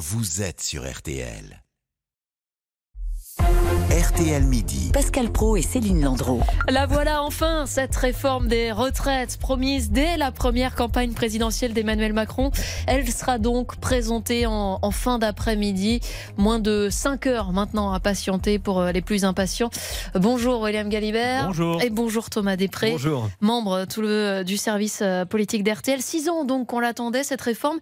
vous êtes sur RTL. RTL Midi. Pascal Pro et Céline Landreau. La voilà enfin, cette réforme des retraites promise dès la première campagne présidentielle d'Emmanuel Macron. Elle sera donc présentée en, en fin d'après-midi. Moins de 5 heures maintenant à patienter pour euh, les plus impatients. Bonjour William Galibert. Bonjour. Et bonjour Thomas Després. Bonjour. Membre tout le, du service euh, politique d'RTL. Six ans donc qu'on l'attendait cette réforme.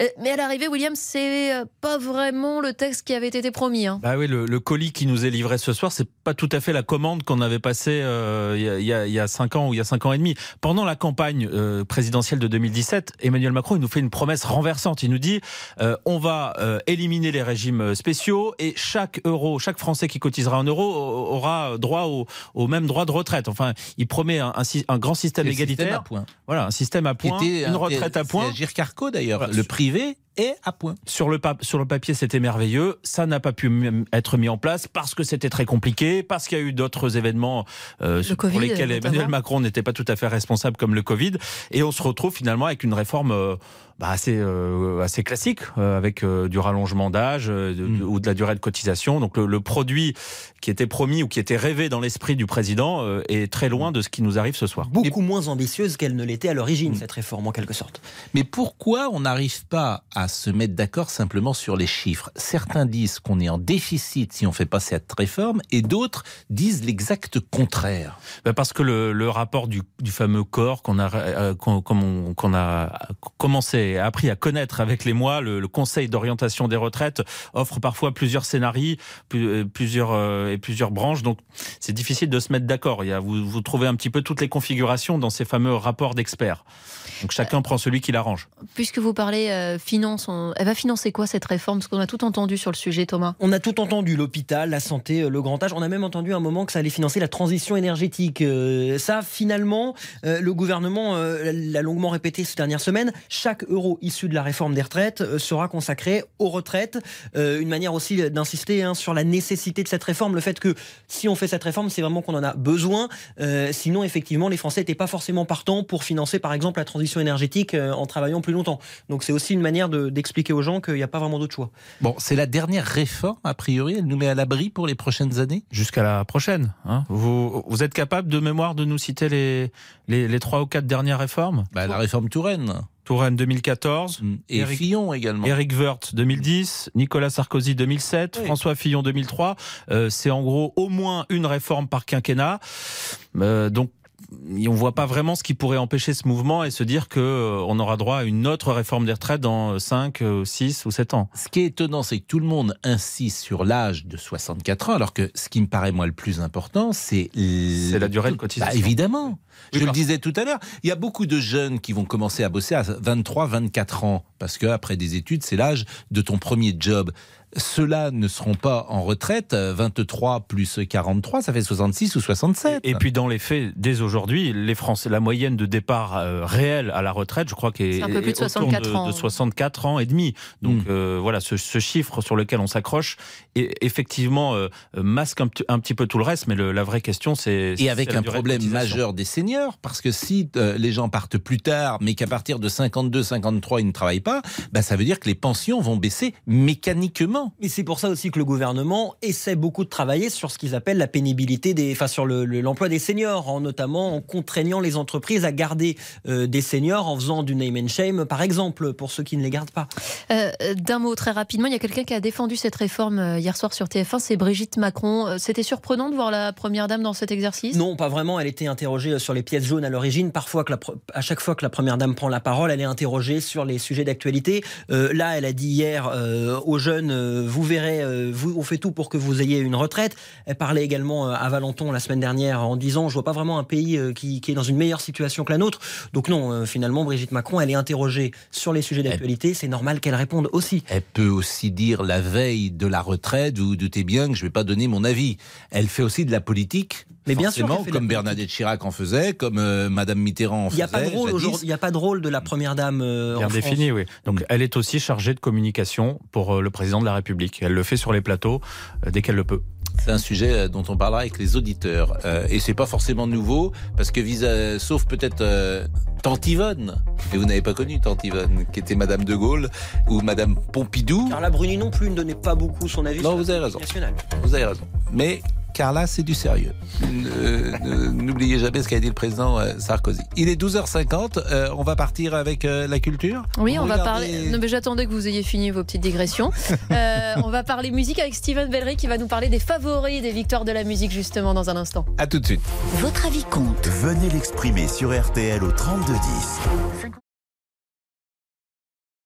Euh, Mais à l'arrivée, William, c'est euh, pas vraiment le texte qui avait été promis. Hein. Bah oui, le, le colis qui nous est livré ce soir, c'est pas tout à fait la commande qu'on avait passée euh, il y, a- il y cinq ans ou il y a cinq ans et demi. Pendant la campagne euh, présidentielle de 2017, Emmanuel Macron il nous fait une promesse renversante. Il nous dit euh, on va éliminer les régimes spéciaux et chaque euro, chaque Français qui cotisera un euro aura droit au, au même droit de retraite. Enfin, il promet un, un sy- un grand système Le système égalitaire. à point. Voilà, un système à Qui point, était une un- retraite à c'est point. Agir Carco d'ailleurs. Voilà. Le privé est à point. Sur le, pap- sur le papier, c'était merveilleux. Ça n'a pas pu être mis en place parce que c'était très compliqué, parce qu'il y a eu d'autres événements euh, Le pour Covid, lesquels notamment. Emmanuel Macron n'était pas tout à fait responsable, comme le Covid. Et on se retrouve finalement avec une réforme euh, bah, assez, euh, assez classique, euh, avec euh, du rallongement d'âge euh, de- Mm. ou de la durée de cotisation. Donc le, le produit qui était promis ou qui était rêvé dans l'esprit du président euh, est très loin de ce qui nous arrive ce soir. beaucoup moins ambitieuse qu'elle ne l'était à l'origine, Mm. cette réforme, en quelque sorte. Mais pourquoi on n'arrive pas à se mettre d'accord simplement sur les chiffres? Certains disent qu'on est en déficit si on fait pas cette réforme, et d'autres disent l'exact contraire. Ben, parce que le, le rapport du, du fameux corps qu'on a, euh, qu'on qu'on on- qu'on a commencé, appris à connaître avec les mois, le, le Conseil d'orientation des retraites offre parfois plusieurs scénarios, plus- euh, plusieurs euh, et plusieurs branches. Donc c'est difficile de se mettre d'accord. Il y a, vous, vous trouvez un petit peu toutes les configurations dans ces fameux rapports d'experts. Donc chacun prend celui qui l'arrange. Puisque vous parlez euh, finance, on- elle va financer quoi cette réforme? Parce qu'on a tout entendu sur le sujet, Thomas. On a tout entendu, l'hôpital, la santé, le grand âge. On a même entendu un moment que ça allait financer la transition énergétique. Euh, ça, finalement, euh, le gouvernement euh, l'a longuement répété ces dernières semaines. Chaque euro issu de la réforme des retraites euh, sera consacré aux retraites. Euh, une manière aussi d'insister hein, sur la nécessité de cette réforme, le fait que si on fait cette réforme, c'est vraiment qu'on en a besoin. Euh, sinon, effectivement, les Français n'étaient pas forcément partants pour financer, par exemple, la transition énergétique euh, en travaillant plus longtemps. Donc, c'est aussi une manière de- d'expliquer aux gens qu'il n'y a pas vraiment d'autre choix. Bon, c'est la dernière réforme, a priori, elle nous met à l'abri pour les prochaines années Jusqu'à la prochaine. hein. Vous, vous êtes capable de mémoire de nous citer les, les, les trois ou quatre dernières réformes? Bah, La réforme Touraine. Touraine 2014, Et Éric- Fillon également. Éric Woerth 2010, Nicolas Sarkozy 2007, Oui. François Fillon 2003. Euh, c'est en gros au moins une réforme par quinquennat. Euh, donc on voit pas vraiment ce qui pourrait empêcher ce mouvement et se dire que euh, on aura droit à une autre réforme des retraites dans 5, 6 ou 7 ans. Ce qui est étonnant, c'est que tout le monde insiste sur l'âge de 64 ans, alors que ce qui me paraît moi le plus important, c'est C'est la durée de cotisation. Bah, évidemment. Oui, Je le disais tout à l'heure, il y a beaucoup de jeunes qui vont commencer à bosser à 23, 24 ans, parce que après des études, c'est l'âge de ton premier job. Ceux-là ne seront pas en retraite, euh, 23 plus 43, ça fait 66 ou 67. Et puis dans les faits, dès aujourd'hui, les Français, la moyenne de départ euh, réel à la retraite, je crois qu'est C'est un peu plus de est autour 64 ans. de 64 ans et demi. Donc Mm. euh, voilà, ce, ce chiffre sur lequel on s'accroche, effectivement euh, masque un, petit- un petit peu tout le reste. Mais le- la vraie question, c'est Et avec un problème majeur des seniors, parce que si euh, les gens partent plus tard, mais qu'à partir de 52, 53, ils ne travaillent pas, bah, ça veut dire que les pensions vont baisser mécaniquement. Et c'est pour ça aussi que le gouvernement essaie beaucoup de travailler sur ce qu'ils appellent la pénibilité des, enfin sur le- le- l'emploi des seniors, en, notamment en contraignant les entreprises à garder euh, des seniors en faisant du name and shame, par exemple, pour ceux qui ne les gardent pas. Euh, D'un mot très rapidement, il y a quelqu'un qui a défendu cette réforme euh, hier soir sur TF1, c'est Brigitte Macron. C'était surprenant de voir la première dame dans cet exercice? Non, pas vraiment. Elle était interrogée sur les pièces jaunes à l'origine. Parfois, que la pre- à chaque fois que la première dame prend la parole, elle est interrogée sur les sujets d'actualité. Euh, là, elle a dit hier euh, aux jeunes euh, vous verrez, vous, on fait tout pour que vous ayez une retraite. Elle parlait également à Valenton la semaine dernière en disant je vois pas vraiment un pays qui, qui est dans une meilleure situation que la nôtre. Donc non, finalement, Brigitte Macron, elle est interrogée sur les sujets d'actualité. C'est normal qu'elle réponde aussi. Elle peut aussi dire la veille de la retraite, vous vous doutez bien que je ne vais pas donner mon avis. Elle fait aussi de la politique. Mais bien sûr la comme politique. Bernadette Chirac en faisait, comme euh, Madame Mitterrand en Il faisait. n'y a pas de rôle jadis. aujourd'hui. Il n'y a pas de rôle de la première dame euh, Bien en France. défini, oui. Donc elle est aussi chargée de communication pour euh, le président de la République. Elle le fait sur les plateaux euh, dès qu'elle le peut. C'est un sujet dont on parlera avec les auditeurs. Euh, et c'est pas forcément nouveau, parce que visa, sauf peut-être euh, Tante Yvonne, mais vous n'avez pas connu Tante Yvonne, qui était Madame de Gaulle, ou Madame Pompidou. Carla Bruni non plus ne donnait pas beaucoup son avis Non, sur vous la avez raison. nationale. Vous avez raison. Mais Carla, c'est du sérieux. N'oubliez jamais ce qu'a dit le président euh, Sarkozy. Il est 12h50, euh, on va partir avec euh, la culture Oui, on va parler. Non, mais j'attendais que vous ayez fini vos petites digressions. Euh, on va parler musique avec Steven Bellery qui va nous parler des favoris des victoires de la musique justement dans un instant. À tout de suite. Votre avis compte. Venez l'exprimer sur RTL au 3210.